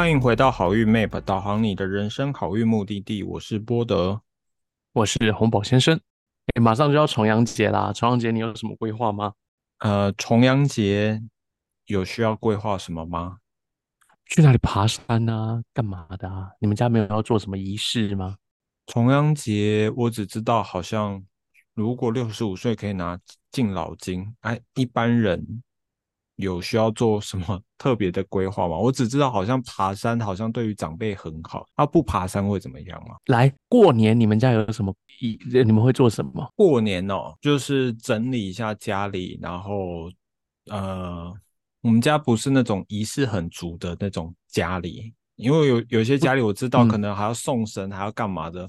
欢迎回到好运 Map，导航你的人生好运目的地。我是波德，我是洪宝先生。哎，马上就要重阳节啦！重阳节你有什么规划吗？呃，重阳节有需要规划什么吗？去哪里爬山啊？干嘛的啊？你们家没有要做什么仪式吗？重阳节我只知道，好像如果六十五岁可以拿敬老金。哎，一般人。有需要做什么 特别的规划吗？我只知道好像爬山好像对于长辈很好，他不爬山会怎么样吗？来过年你们家有什么仪？你们会做什么？过年哦，就是整理一下家里，然后呃，我们家不是那种仪式很足的那种家里，因为有有些家里我知道可能还要送神，还要干嘛的，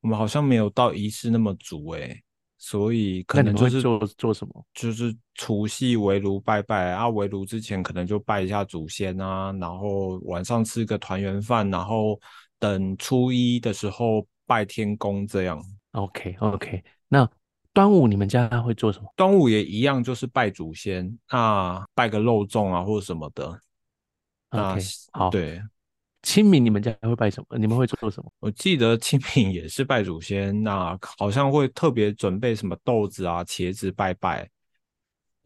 我们好像没有到仪式那么足哎。所以可能就是做做什么，就是除夕围炉拜拜啊，围炉之前可能就拜一下祖先啊，然后晚上吃个团圆饭，然后等初一的时候拜天公这样。OK OK，那端午你们家会做什么？端午也一样，就是拜祖先啊，拜个肉粽啊或者什么的。OK，好，对。清明你们家会拜什么？你们会做什么？我记得清明也是拜祖先，那好像会特别准备什么豆子啊、茄子拜拜，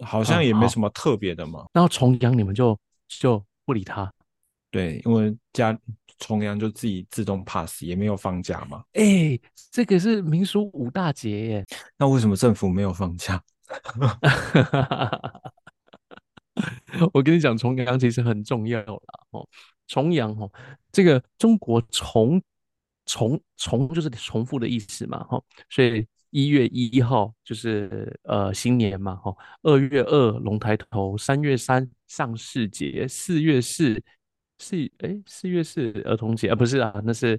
好像也没什么特别的嘛。然后重阳你们就就不理他，对，因为家重阳就自己自动 pass，也没有放假嘛。哎，这个是民俗五大节耶，那为什么政府没有放假？我跟你讲，重阳其实很重要啦，哦。重阳哦，这个中国重重重就是重复的意思嘛，哈，所以一月一号就是呃新年嘛，哈，二月二龙抬头，三月三上巳节，四月四四哎四月四儿童节啊，不是啊，那是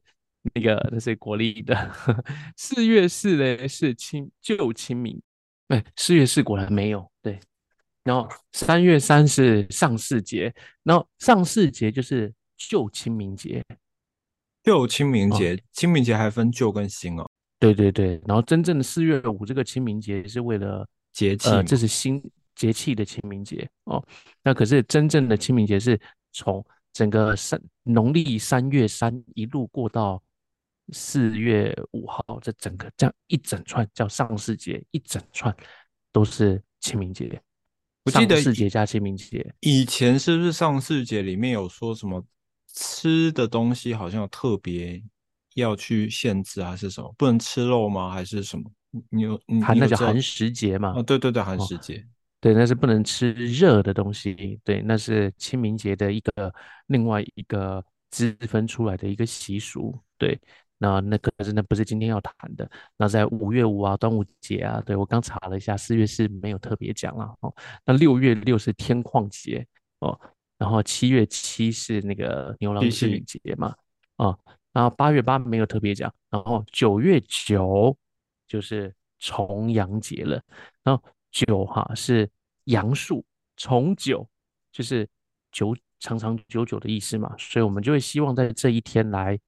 那个那是国历的，四月四呢是清旧清明，哎，四月四果然没有。然后三月三是上巳节，然后上巳节就是旧清明节。旧清明节，清明节还分旧跟新哦。对对对，然后真正的四月五这个清明节是为了节气，呃，这是新节气的清明节哦。那可是真正的清明节是从整个三农历三月三一路过到四月五号，这整个这样一整串叫上巳节，一整串都是清明节。我记得上巳节加清明节，以前是不是上巳节里面有说什么吃的东西好像有特别要去限制还是什么，不能吃肉吗？还是什么？你有寒那叫寒食节嘛？哦，对对对，寒食节，对，那是不能吃热的东西。对，那是清明节的一个另外一个支分出来的一个习俗。对。那那可是那不是今天要谈的。那在五月五啊，端午节啊，对我刚查了一下，四月是没有特别讲了哦。那六月六是天旷节哦，然后七月七是那个牛郎织女节嘛，啊，然后八月八没有特别讲，然后九月九就是重阳节了。然后九哈是阳数，重九就是九长长久久的意思嘛，所以我们就会希望在这一天来。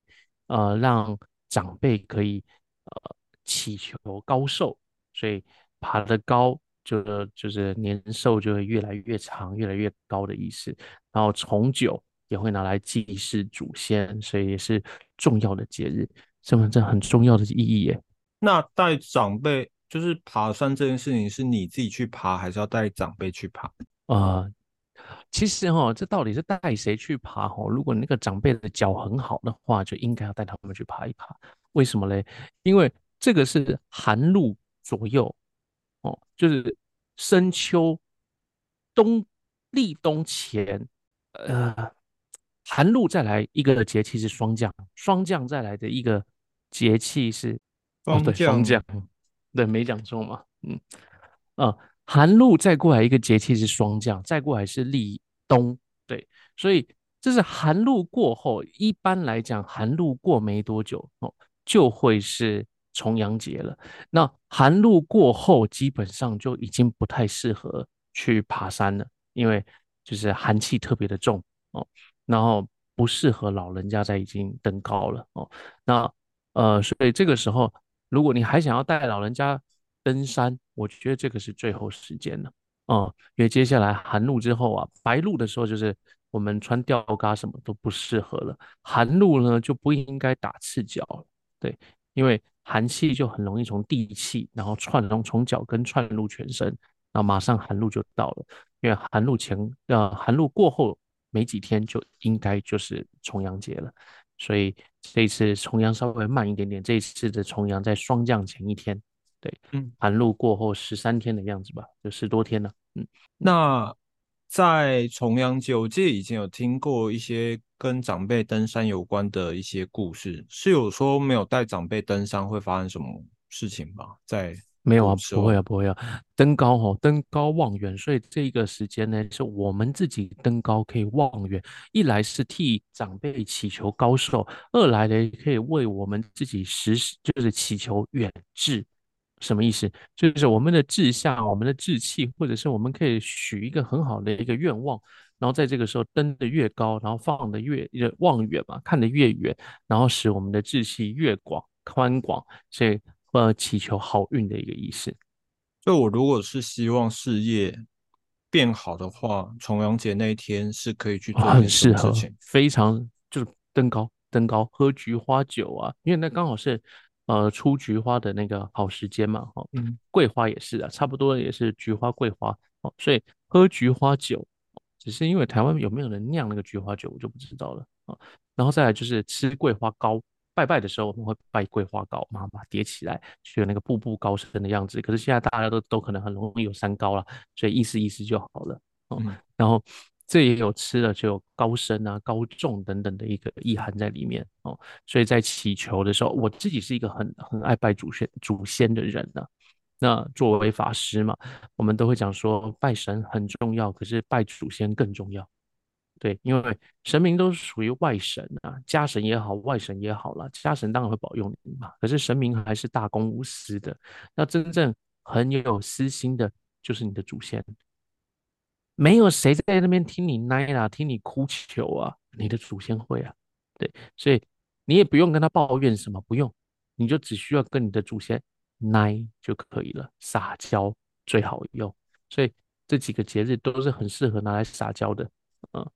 呃，让长辈可以呃祈求高寿，所以爬得高，就就是年寿就会越来越长，越来越高的意思。然后重九也会拿来祭祀祖先，所以也是重要的节日，身份证很重要的意义耶。那带长辈就是爬山这件事情，是你自己去爬，还是要带长辈去爬？啊。其实哈，这到底是带谁去爬哈？如果那个长辈的脚很好的话，就应该要带他们去爬一爬。为什么嘞？因为这个是寒露左右哦，就是深秋冬立冬前，呃，寒露再来一个节气是霜降，霜降再来的一个节气是霜降，对，没讲错嘛，嗯，啊。寒露再过来一个节气是霜降，再过来是立冬，对，所以这是寒露过后，一般来讲，寒露过没多久哦，就会是重阳节了。那寒露过后，基本上就已经不太适合去爬山了，因为就是寒气特别的重哦，然后不适合老人家在已经登高了哦。那呃，所以这个时候，如果你还想要带老人家，登山，我觉得这个是最后时间了，嗯，因为接下来寒露之后啊，白露的时候就是我们穿吊嘎什么都不适合了。寒露呢就不应该打赤脚了，对，因为寒气就很容易从地气，然后串从从脚跟串入全身，然后马上寒露就到了。因为寒露前呃寒露过后没几天就应该就是重阳节了，所以这一次重阳稍微慢一点点。这一次的重阳在霜降前一天，对，嗯，寒露过后十三天的样子吧，就十多天了，嗯，那。在重阳节，我记得以前有听过一些跟长辈登山有关的一些故事，是有说没有带长辈登山会发生什么事情吗？在没有啊，不会啊，不会啊，登高哈，登高望远，所以这个时间呢，是我们自己登高可以望远，一来是替长辈祈求高寿，二来呢可以为我们自己实就是祈求远志。什么意思？就是我们的志向、我们的志气，或者是我们可以许一个很好的一个愿望，然后在这个时候登得越高，然后放得越望远嘛，看得越远，然后使我们的志气越广宽广，所以呃祈求好运的一个意思。就我如果是希望事业变好的话，重阳节那一天是可以去做很适合，非常就是登高登高喝菊花酒啊，因为那刚好是。呃，出菊花的那个好时间嘛，哈，嗯，桂花也是啊，差不多也是菊花桂花，哦，所以喝菊花酒，只是因为台湾有没有人酿那个菊花酒，我就不知道了啊。然后再来就是吃桂花糕，拜拜的时候我们会拜桂花糕，把它叠起来，就有那个步步高升的样子。可是现在大家都都可能很容易有三高了，所以意思意思就好了，哦，然后。这也有吃了就有高升啊、高重等等的一个意涵在里面哦，所以在祈求的时候，我自己是一个很很爱拜祖先祖先的人呢。那作为法师嘛，我们都会讲说拜神很重要，可是拜祖先更重要。对，因为神明都是属于外神啊，家神也好，外神也好了，家神当然会保佑你嘛，可是神明还是大公无私的。那真正很有私心的，就是你的祖先。没有谁在那边听你奶啦，听你哭求啊，你的祖先会啊，对，所以你也不用跟他抱怨什么，不用，你就只需要跟你的祖先奶就可以了，撒娇最好用，所以这几个节日都是很适合拿来撒娇的，嗯，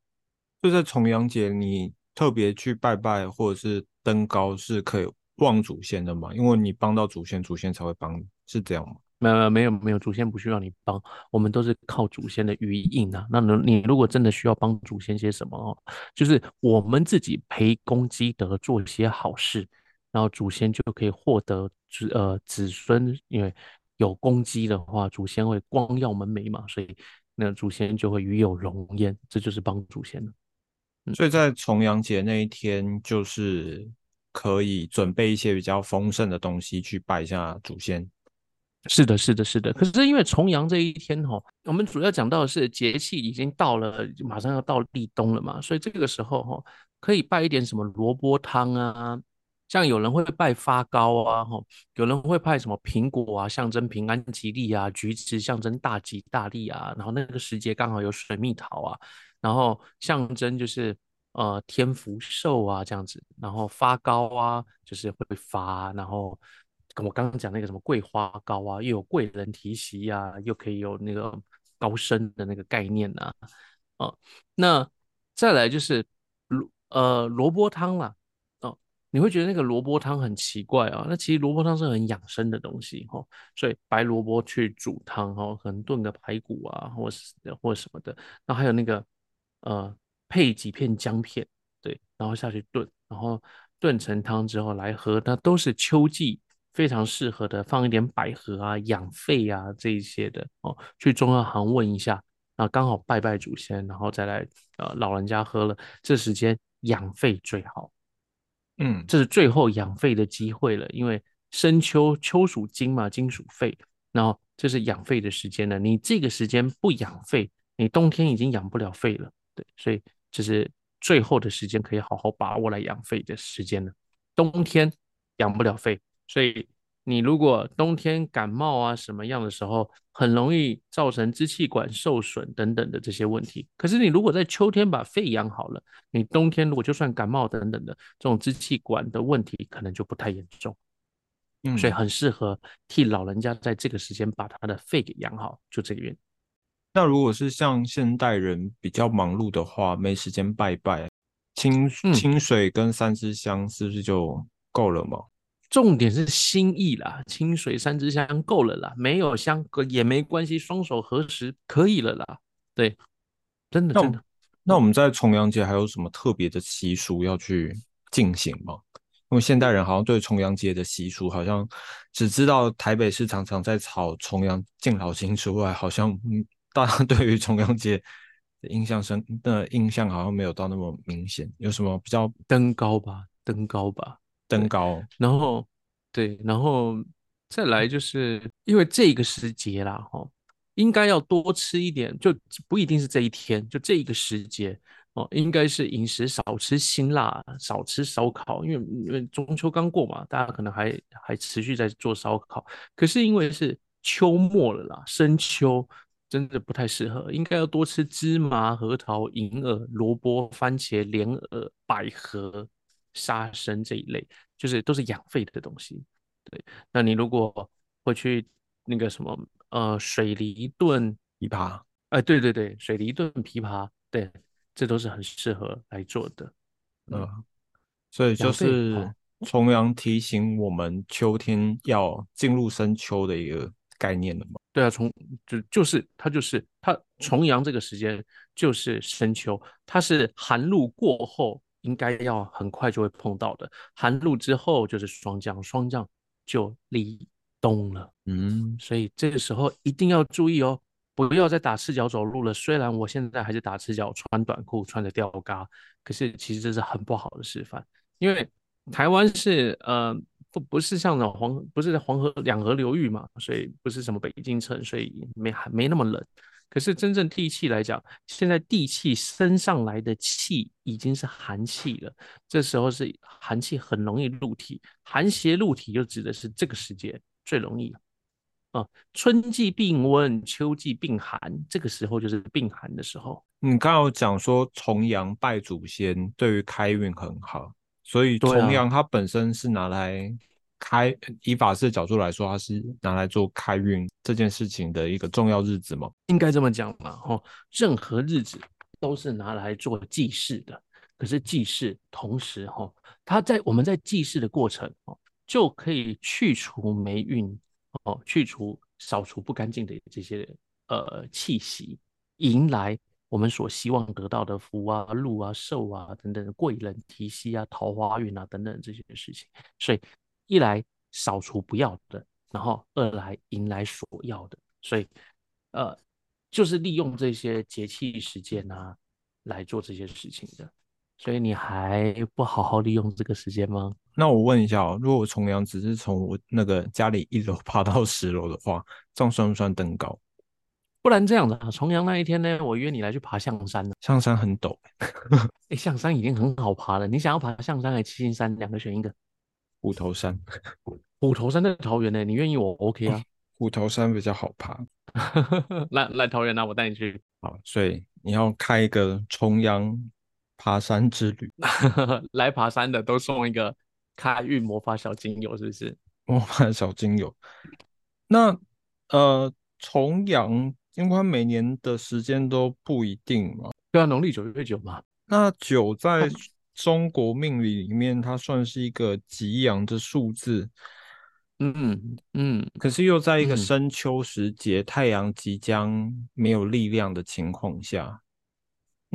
就在重阳节，你特别去拜拜或者是登高是可以望祖先的嘛？因为你帮到祖先，祖先才会帮你，是这样吗？没有没有没有，祖先不需要你帮，我们都是靠祖先的余荫啊。那你如果真的需要帮祖先些什么哦，就是我们自己培功积德，做一些好事，然后祖先就可以获得子呃子孙，因为有功绩的话，祖先会光耀门楣嘛，所以那祖先就会与有荣焉，这就是帮祖先的。所以在重阳节那一天，就是可以准备一些比较丰盛的东西去拜一下祖先。是的，是的，是的。可是因为重阳这一天哈，我们主要讲到的是节气已经到了，马上要到立冬了嘛，所以这个时候哈，可以拜一点什么萝卜汤啊，像有人会拜发糕啊，哈，有人会拜什么苹果啊，象征平安吉利啊，橘子象征大吉大利啊，然后那个时节刚好有水蜜桃啊，然后象征就是呃天福寿啊这样子，然后发糕啊就是会发，然后。我刚刚讲那个什么桂花糕啊，又有贵人提席呀，又可以有那个高升的那个概念呐，哦，那再来就是萝呃萝卜汤啦，哦，你会觉得那个萝卜汤很奇怪啊，那其实萝卜汤是很养生的东西哈，所以白萝卜去煮汤哈，可能炖个排骨啊，或是或什么的，然后还有那个呃配几片姜片，对，然后下去炖，然后炖成汤之后来喝，那都是秋季。非常适合的，放一点百合啊、养肺啊这一些的哦，去中药行问一下，啊，刚好拜拜祖先，然后再来呃老人家喝了，这时间养肺最好，嗯，这是最后养肺的机会了，因为深秋秋属金嘛，金属肺，然后这是养肺的时间了，你这个时间不养肺，你冬天已经养不了肺了，对，所以这是最后的时间可以好好把握来养肺的时间了，冬天养不了肺。所以你如果冬天感冒啊什么样的时候，很容易造成支气管受损等等的这些问题。可是你如果在秋天把肺养好了，你冬天如果就算感冒等等的这种支气管的问题，可能就不太严重。嗯，所以很适合替老人家在这个时间把他的肺给养好，就这个原因。那如果是像现代人比较忙碌的话，没时间拜拜，清清水跟三支香是不是就够了吗？重点是心意啦，清水三支香够了啦，没有香也没关系，双手合十可以了啦。对，真的真的。那我们在重阳节还有什么特别的习俗要去进行吗？因为现代人好像对重阳节的习俗，好像只知道台北市常常在炒重阳敬老金之外，好像嗯，大家 对于重阳节的印象深的印象好像没有到那么明显。有什么比较登高吧？登高吧？登高。然后对，然后再来就是因为这个时节啦，哈。应该要多吃一点，就不一定是这一天，就这一个时节哦，应该是饮食少吃辛辣，少吃烧烤，因为因为中秋刚过嘛，大家可能还还持续在做烧烤，可是因为是秋末了啦，深秋真的不太适合，应该要多吃芝麻、核桃、银耳、萝卜、番茄、莲藕、百合、沙参这一类，就是都是养肺的东西。对，那你如果会去那个什么？呃，水梨炖枇杷，哎，对对对，水梨炖枇杷，对，这都是很适合来做的。嗯，所以就是重阳提醒我们秋天要进入深秋的一个概念了嘛？对啊，重就就是它就是它重阳这个时间就是深秋，它是寒露过后应该要很快就会碰到的，寒露之后就是霜降，霜降就立。冬了，嗯，所以这个时候一定要注意哦，不要再打赤脚走路了。虽然我现在还是打赤脚，穿短裤，穿着吊嘎，可是其实这是很不好的示范。因为台湾是呃不不是像那种黄，不是在黄河两河流域嘛，所以不是什么北京城，所以没还没那么冷。可是真正地气来讲，现在地气升上来的气已经是寒气了，这时候是寒气很容易入体，寒邪入体就指的是这个时节。最容易啊，春季病温，秋季病寒，这个时候就是病寒的时候。你刚刚讲说重阳拜祖先对于开运很好，所以重阳它本身是拿来开，以法师的角度来说，它是拿来做开运这件事情的一个重要日子吗？应该这么讲嘛，哈，任何日子都是拿来做祭祀的。可是祭祀同时，哈，它在我们在祭祀的过程，哦。就可以去除霉运哦，去除扫除不干净的这些呃气息，迎来我们所希望得到的福啊、禄啊、寿啊等等贵人提携啊、桃花运啊等等这些事情。所以一来扫除不要的，然后二来迎来所要的。所以呃，就是利用这些节气时间啊来做这些事情的。所以你还不好好利用这个时间吗？那我问一下哦，如果重阳只是从我那个家里一楼爬到十楼的话，这样算不算登高？不然这样子啊，重阳那一天呢，我约你来去爬象山呢。象山很陡，哎，象山已经很好爬了。你想要爬象山还是七星山？两个选一个。虎头山，虎头山在桃园呢，你愿意我 OK 啊？虎头山比较好爬。来来桃园啊，我带你去。好，所以你要开一个重阳爬山之旅，来爬山的都送一个。开运魔法小精油是不是？魔法小精油。那呃，重阳因为每年的时间都不一定嘛。对啊，农历九月九嘛。那九在中国命理里面，它算是一个吉阳的数字。嗯嗯嗯。可是又在一个深秋时节，太阳即将没有力量的情况下。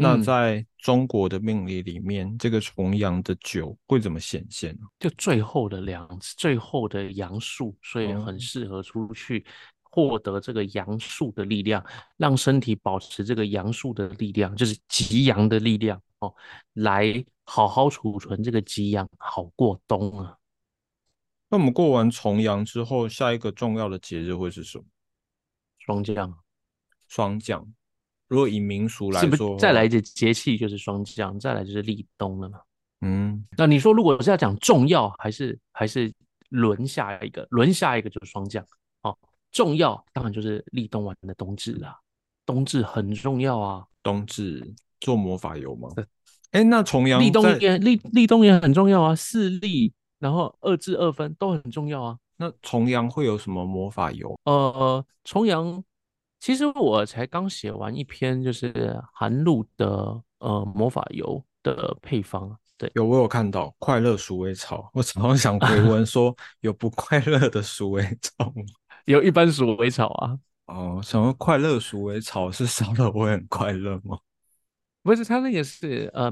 那在中国的命理里面，这个重阳的九会怎么显现呢？就最后的两，最后的阳数，所以很适合出去获得这个阳数的力量，让身体保持这个阳数的力量，就是极阳的力量哦，来好好储存这个极阳，好过冬啊。那我们过完重阳之后，下一个重要的节日会是什么？霜降，霜降。如果以民俗来说，再来一节节气就是霜降，再来就是立冬了嘛。嗯，那你说如果是要讲重要，还是还是轮下一个，轮下一个就是霜降。哦，重要当然就是立冬完的冬至啦，冬至很重要啊。冬至做魔法油吗？哎，那重阳立冬也立立冬也很重要啊，四立然后二至二分都很重要啊。那重阳会有什么魔法油？呃，重阳。其实我才刚写完一篇，就是寒露的呃魔法油的配方。对，有我有看到快乐鼠尾草，我常常想回文 说有不快乐的鼠尾草吗？有一般鼠尾草啊。哦，想说快乐鼠尾草是烧了会很快乐吗？不是，它那个是呃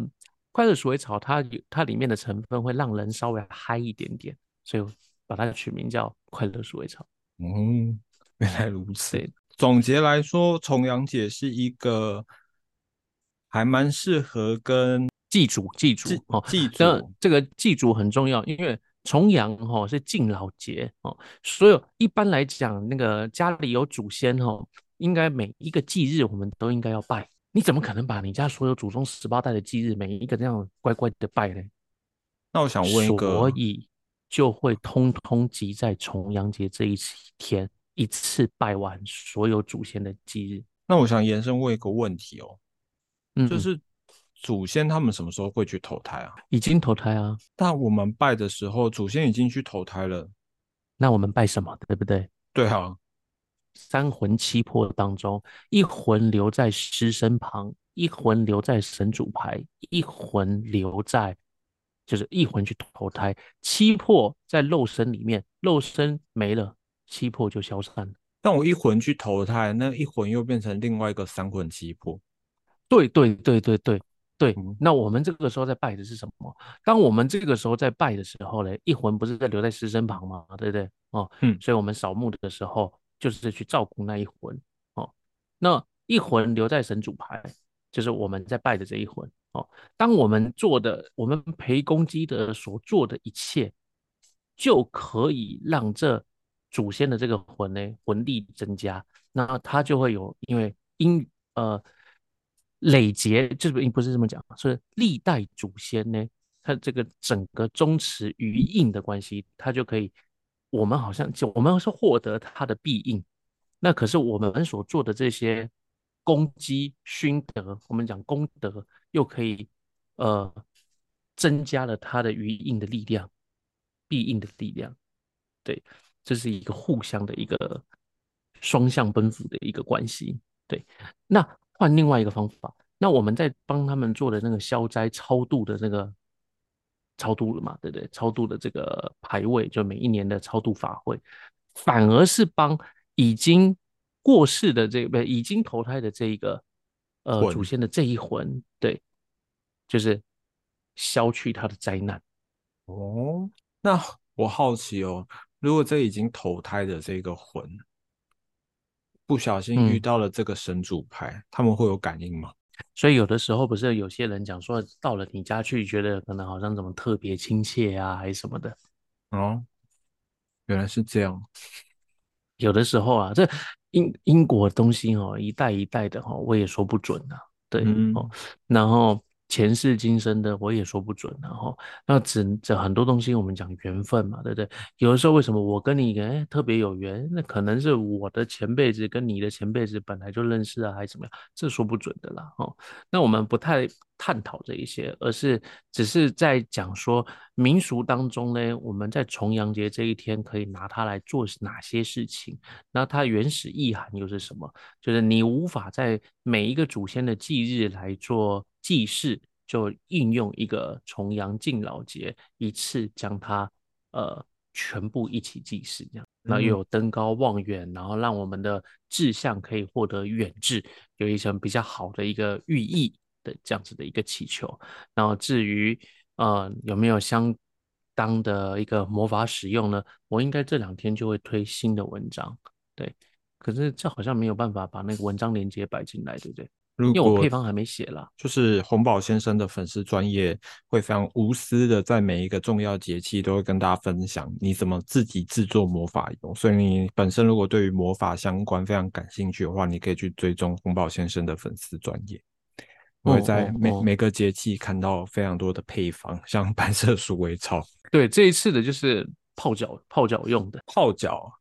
快乐鼠尾草，它有它里面的成分会让人稍微嗨一点点，所以把它取名叫快乐鼠尾草。嗯，原来如此。总结来说，重阳节是一个还蛮适合跟祭祖、祭祖哦，祭祖这个祭祖很重要，因为重阳哈是敬老节哦，所有一般来讲，那个家里有祖先哦，应该每一个忌日我们都应该要拜。你怎么可能把你家所有祖宗十八代的忌日每一个这样乖乖的拜呢？那我想问一个，所以就会通通集在重阳节这一天。一次拜完所有祖先的忌日，那我想延伸问一个问题哦，嗯，就是祖先他们什么时候会去投胎啊？已经投胎啊。但我们拜的时候，祖先已经去投胎了，那我们拜什么？对不对？对啊，三魂七魄当中，一魂留在尸身旁，一魂留在神主牌，一魂留在就是一魂去投胎，七魄在肉身里面，肉身没了。七魄就消散了，但我一魂去投胎，那一魂又变成另外一个三魂七魄。对对对对对对，那我们这个时候在拜的是什么？当我们这个时候在拜的时候呢，一魂不是在留在尸身旁吗？对不对？哦，嗯，所以我们扫墓的时候就是去照顾那一魂。哦，那一魂留在神主牌，就是我们在拜的这一魂。哦，当我们做的，我们陪公鸡的所做的一切，就可以让这。祖先的这个魂呢，魂力增加，那他就会有，因为因呃累劫，就是不是这么讲，是历代祖先呢，他这个整个宗祠余印的关系，他就可以，我们好像就我们是获得他的庇应，那可是我们所做的这些功绩勋德，我们讲功德，又可以呃增加了他的余应的力量，庇应的力量，对。这是一个互相的一个双向奔赴的一个关系，对。那换另外一个方法，那我们在帮他们做的那个消灾超度的那个超度了嘛，对不对？超度的这个牌位，就每一年的超度法会，反而是帮已经过世的这个已经投胎的这一个呃祖先的这一魂，对，就是消去他的灾难。哦，那我好奇哦。如果这已经投胎的这个魂不小心遇到了这个神主牌，他们会有感应吗？所以有的时候不是有些人讲说，到了你家去，觉得可能好像怎么特别亲切啊，还是什么的。哦，原来是这样。有的时候啊，这英英国东西哦，一代一代的哈，我也说不准啊。对哦，然后。前世今生的我也说不准，然后那只这很多东西我们讲缘分嘛，对不对？有的时候为什么我跟你哎特别有缘？那可能是我的前辈子跟你的前辈子本来就认识啊，还是怎么样？这说不准的啦，哦。那我们不太探讨这一些，而是只是在讲说民俗当中呢，我们在重阳节这一天可以拿它来做哪些事情？那它原始意涵又是什么？就是你无法在每一个祖先的忌日来做。祭祀就应用一个重阳敬老节，一次将它呃全部一起祭祀，这样那又有登高望远，然后让我们的志向可以获得远志，有一层比较好的一个寓意的这样子的一个祈求。然后至于呃有没有相当的一个魔法使用呢？我应该这两天就会推新的文章，对。可是这好像没有办法把那个文章连接摆进来，对不对？因为我配方还没写了，就是洪宝先生的粉丝专业会非常无私的，在每一个重要节气都会跟大家分享你怎么自己制作魔法油。所以你本身如果对于魔法相关非常感兴趣的话，你可以去追踪洪宝先生的粉丝专业，会在每每个节气看到非常多的配方，像白色鼠尾草。对，这一次的就是泡脚泡脚用的，泡脚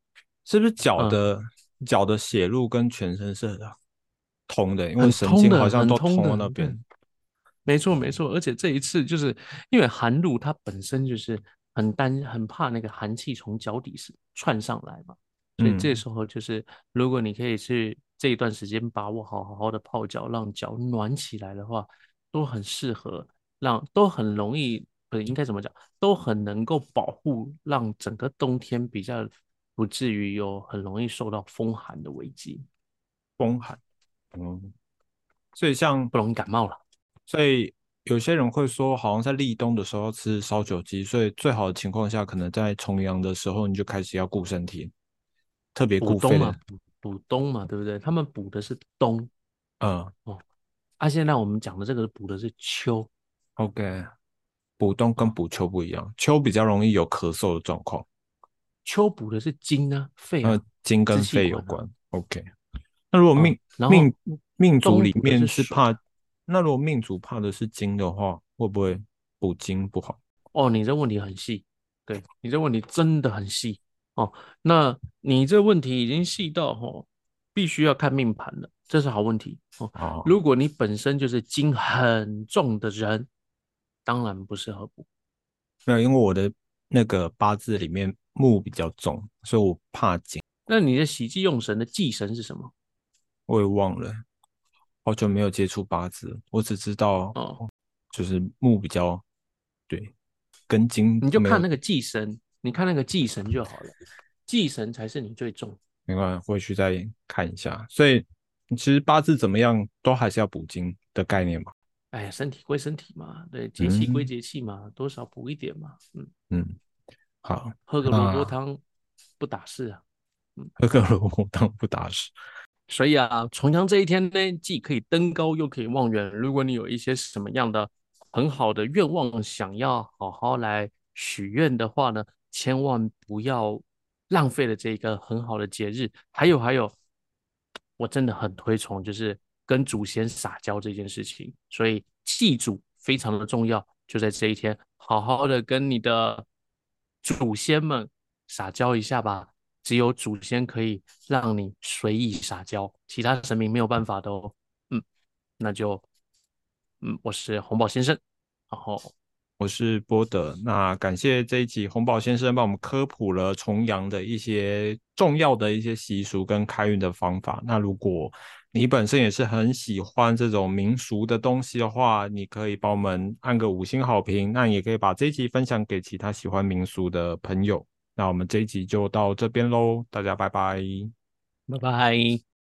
是不是脚的脚的血路跟全身是的？通的，因为神经好像都通到那边。没错，没错。而且这一次就是因为寒露，它本身就是很担、很怕那个寒气从脚底是窜上来嘛。所以这时候就是，如果你可以去这一段时间把握好好好的泡脚，让脚暖起来的话，都很适合，让都很容易，不，应该怎么讲，都很能够保护，让整个冬天比较不至于有很容易受到风寒的危机，风寒，嗯，所以像不容易感冒了。所以有些人会说，好像在立冬的时候吃烧酒鸡，所以最好的情况下，可能在重阳的时候你就开始要顾身体，特别顾肺嘛。补冬嘛，对不对？他们补的是冬，嗯哦，啊，现在我们讲的这个补的是秋，OK，补冬跟补秋不一样，秋比较容易有咳嗽的状况，秋补的是金啊，肺啊，金跟肺有关，OK。那如果命命命主里面是怕，那如果命主怕的是金的话，会不会补金不好？哦，你这问题很细，对你这问题真的很细。哦，那你这问题已经细到哈，必须要看命盘了，这是好问题哦。如果你本身就是金很重的人，当然不适合补。没有，因为我的那个八字里面木比较重，所以我怕金。那你的喜忌用神的忌神是什么？我也忘了，好久没有接触八字，我只知道哦，就是木比较对，跟金你就看那个忌神。你看那个忌神就好了，忌神才是你最重。没关系，回去再看一下。所以其实八字怎么样，都还是要补金的概念嘛。哎呀，身体归身体嘛，对，节气归节气嘛，多少补一点嘛。嗯嗯，好，喝个萝卜汤不打事啊。嗯，喝个 萝卜汤不打事。所以啊，重阳这一天呢，既可以登高，又可以望远。如果你有一些什么样的很好的愿望，想要好好来许愿的话呢？千万不要浪费了这一个很好的节日。还有还有，我真的很推崇，就是跟祖先撒娇这件事情。所以祭祖非常的重要，就在这一天，好好的跟你的祖先们撒娇一下吧。只有祖先可以让你随意撒娇，其他神明没有办法的哦。嗯，那就嗯，我是红宝先生，然后。我是波德，那感谢这一集红宝先生帮我们科普了重阳的一些重要的一些习俗跟开运的方法。那如果你本身也是很喜欢这种民俗的东西的话，你可以帮我们按个五星好评，那也可以把这一集分享给其他喜欢民俗的朋友。那我们这一集就到这边喽，大家拜拜，拜拜。